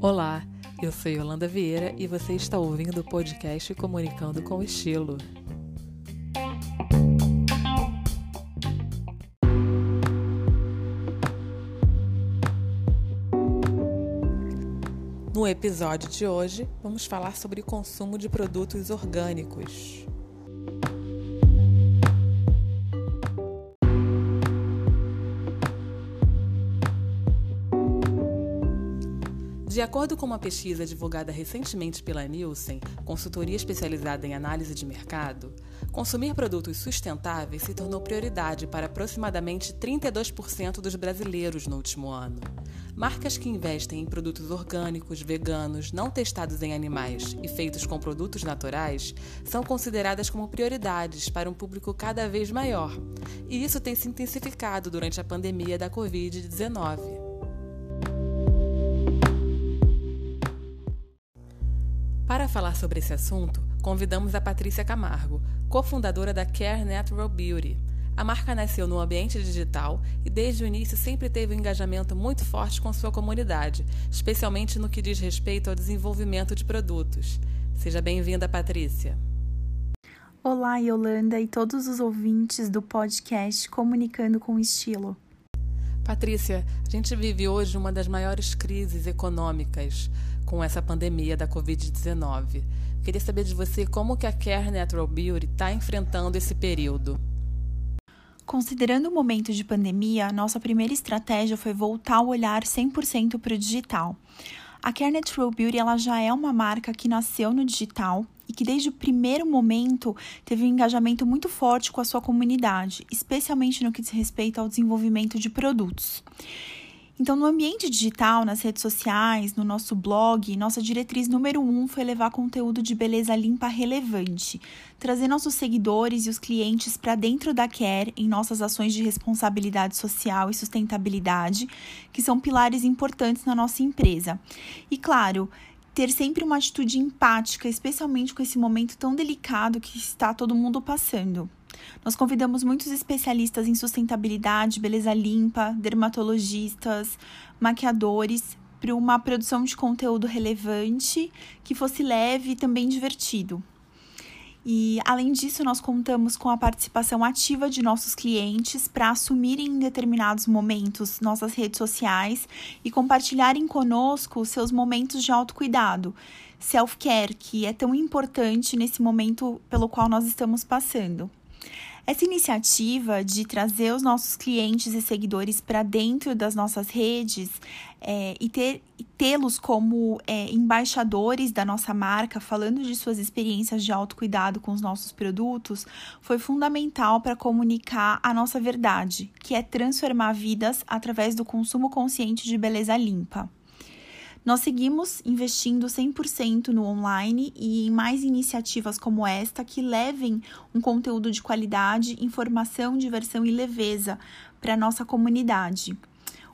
Olá, eu sou Yolanda Vieira e você está ouvindo o podcast Comunicando com Estilo. No episódio de hoje, vamos falar sobre consumo de produtos orgânicos. De acordo com uma pesquisa divulgada recentemente pela Nielsen, consultoria especializada em análise de mercado, consumir produtos sustentáveis se tornou prioridade para aproximadamente 32% dos brasileiros no último ano. Marcas que investem em produtos orgânicos, veganos, não testados em animais e feitos com produtos naturais são consideradas como prioridades para um público cada vez maior. E isso tem se intensificado durante a pandemia da Covid-19. Para falar sobre esse assunto, convidamos a Patrícia Camargo, cofundadora da Care Natural Beauty. A marca nasceu no ambiente digital e desde o início sempre teve um engajamento muito forte com sua comunidade, especialmente no que diz respeito ao desenvolvimento de produtos. Seja bem-vinda, Patrícia. Olá, Yolanda e todos os ouvintes do podcast Comunicando com Estilo. Patrícia, a gente vive hoje uma das maiores crises econômicas com essa pandemia da Covid-19. Queria saber de você como que a Care Natural Beauty está enfrentando esse período. Considerando o momento de pandemia, nossa primeira estratégia foi voltar o olhar 100% para o digital. A Care Natural Beauty ela já é uma marca que nasceu no digital e que desde o primeiro momento teve um engajamento muito forte com a sua comunidade, especialmente no que diz respeito ao desenvolvimento de produtos. Então, no ambiente digital, nas redes sociais, no nosso blog, nossa diretriz número um foi levar conteúdo de beleza limpa relevante, trazer nossos seguidores e os clientes para dentro da Care em nossas ações de responsabilidade social e sustentabilidade, que são pilares importantes na nossa empresa. E claro, ter sempre uma atitude empática, especialmente com esse momento tão delicado que está todo mundo passando. Nós convidamos muitos especialistas em sustentabilidade, beleza limpa, dermatologistas, maquiadores para uma produção de conteúdo relevante, que fosse leve e também divertido. E, além disso, nós contamos com a participação ativa de nossos clientes para assumirem em determinados momentos nossas redes sociais e compartilharem conosco seus momentos de autocuidado, self-care, que é tão importante nesse momento pelo qual nós estamos passando. Essa iniciativa de trazer os nossos clientes e seguidores para dentro das nossas redes é, e ter tê-los como é, embaixadores da nossa marca, falando de suas experiências de autocuidado com os nossos produtos, foi fundamental para comunicar a nossa verdade, que é transformar vidas através do consumo consciente de beleza limpa. Nós seguimos investindo 100% no online e em mais iniciativas como esta que levem um conteúdo de qualidade, informação, diversão e leveza para a nossa comunidade.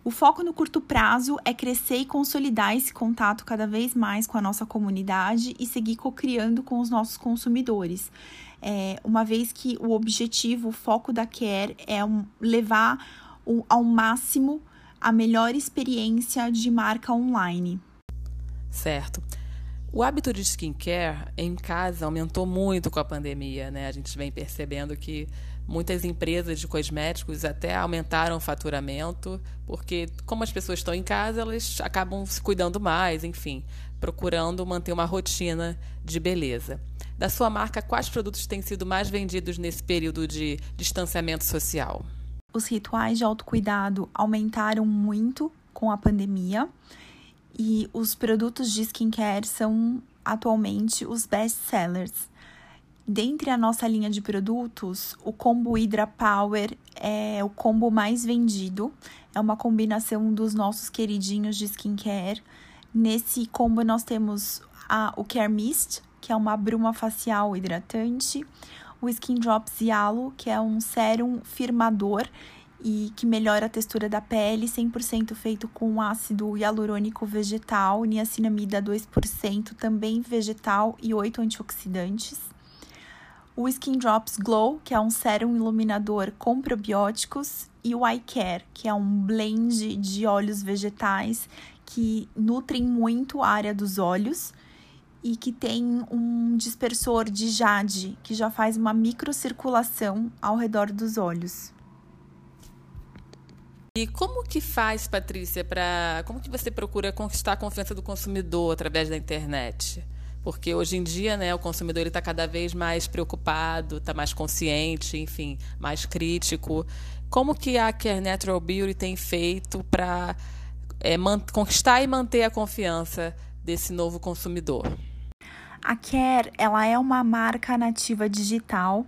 O foco no curto prazo é crescer e consolidar esse contato cada vez mais com a nossa comunidade e seguir co-criando com os nossos consumidores. É, uma vez que o objetivo, o foco da Care é um, levar o, ao máximo a melhor experiência de marca online. Certo. O hábito de skincare em casa aumentou muito com a pandemia, né? A gente vem percebendo que muitas empresas de cosméticos até aumentaram o faturamento, porque como as pessoas estão em casa, elas acabam se cuidando mais, enfim, procurando manter uma rotina de beleza. Da sua marca, quais produtos têm sido mais vendidos nesse período de distanciamento social? Os rituais de autocuidado aumentaram muito com a pandemia e os produtos de skincare são atualmente os best sellers. Dentre a nossa linha de produtos, o combo Hydra Power é o combo mais vendido. É uma combinação dos nossos queridinhos de skincare. Nesse combo nós temos a, o Care Mist, que é uma bruma facial hidratante, o Skin Drops Yalo, que é um sérum firmador e que melhora a textura da pele, 100% feito com ácido hialurônico vegetal, niacinamida 2%, também vegetal e 8 antioxidantes. O Skin Drops Glow, que é um sérum iluminador com probióticos e o Eye Care, que é um blend de óleos vegetais que nutrem muito a área dos olhos e que tem um dispersor de jade que já faz uma microcirculação ao redor dos olhos. E como que faz, Patrícia, para como que você procura conquistar a confiança do consumidor através da internet? Porque hoje em dia, né, o consumidor está cada vez mais preocupado, está mais consciente, enfim, mais crítico. Como que a Care Natural Beauty tem feito para é, conquistar e manter a confiança desse novo consumidor? A Care, ela é uma marca nativa digital.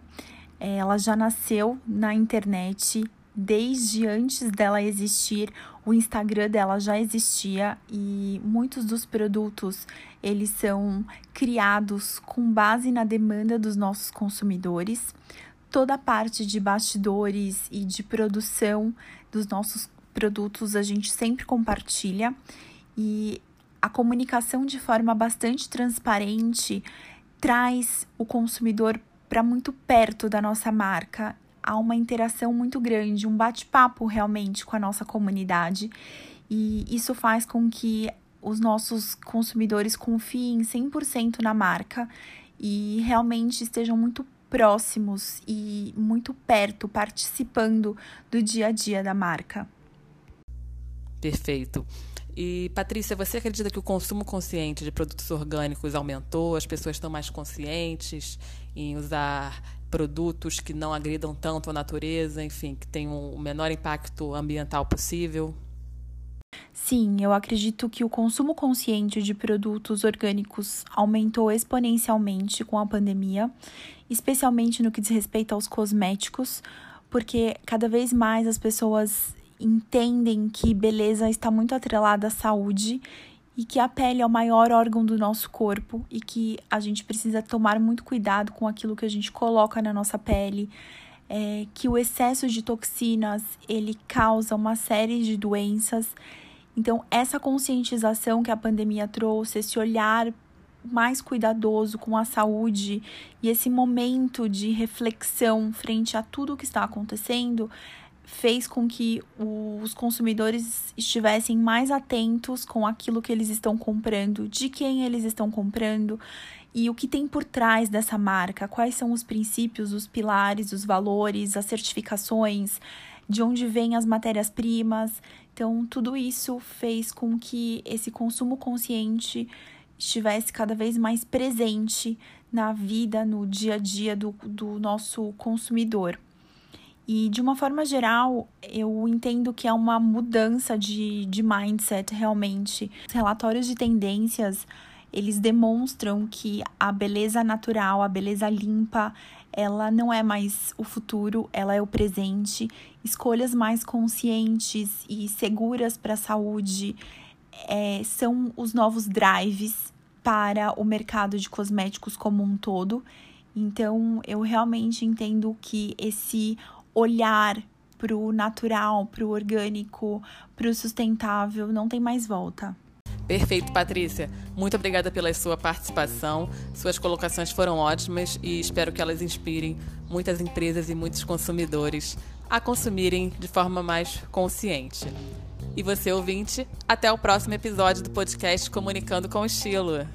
É, ela já nasceu na internet desde antes dela existir. O Instagram dela já existia e muitos dos produtos eles são criados com base na demanda dos nossos consumidores. Toda a parte de bastidores e de produção dos nossos produtos a gente sempre compartilha e a comunicação de forma bastante transparente traz o consumidor para muito perto da nossa marca. Há uma interação muito grande, um bate-papo realmente com a nossa comunidade, e isso faz com que os nossos consumidores confiem 100% na marca e realmente estejam muito próximos e muito perto, participando do dia a dia da marca. Perfeito. E Patrícia, você acredita que o consumo consciente de produtos orgânicos aumentou? As pessoas estão mais conscientes em usar produtos que não agridam tanto a natureza, enfim, que tenham o menor impacto ambiental possível? Sim, eu acredito que o consumo consciente de produtos orgânicos aumentou exponencialmente com a pandemia, especialmente no que diz respeito aos cosméticos, porque cada vez mais as pessoas entendem que beleza está muito atrelada à saúde e que a pele é o maior órgão do nosso corpo e que a gente precisa tomar muito cuidado com aquilo que a gente coloca na nossa pele, é, que o excesso de toxinas ele causa uma série de doenças. Então essa conscientização que a pandemia trouxe, esse olhar mais cuidadoso com a saúde e esse momento de reflexão frente a tudo o que está acontecendo fez com que os consumidores estivessem mais atentos com aquilo que eles estão comprando, de quem eles estão comprando e o que tem por trás dessa marca, quais são os princípios, os pilares, os valores, as certificações, de onde vêm as matérias-primas. Então, tudo isso fez com que esse consumo consciente estivesse cada vez mais presente na vida, no dia a dia do, do nosso consumidor. E de uma forma geral, eu entendo que é uma mudança de, de mindset realmente. Os relatórios de tendências, eles demonstram que a beleza natural, a beleza limpa, ela não é mais o futuro, ela é o presente. Escolhas mais conscientes e seguras para a saúde é, são os novos drives para o mercado de cosméticos como um todo. Então, eu realmente entendo que esse olhar para o natural, para o orgânico, para o sustentável, não tem mais volta. Perfeito, Patrícia. Muito obrigada pela sua participação. Suas colocações foram ótimas e espero que elas inspirem muitas empresas e muitos consumidores a consumirem de forma mais consciente. E você, ouvinte, até o próximo episódio do podcast Comunicando com Estilo.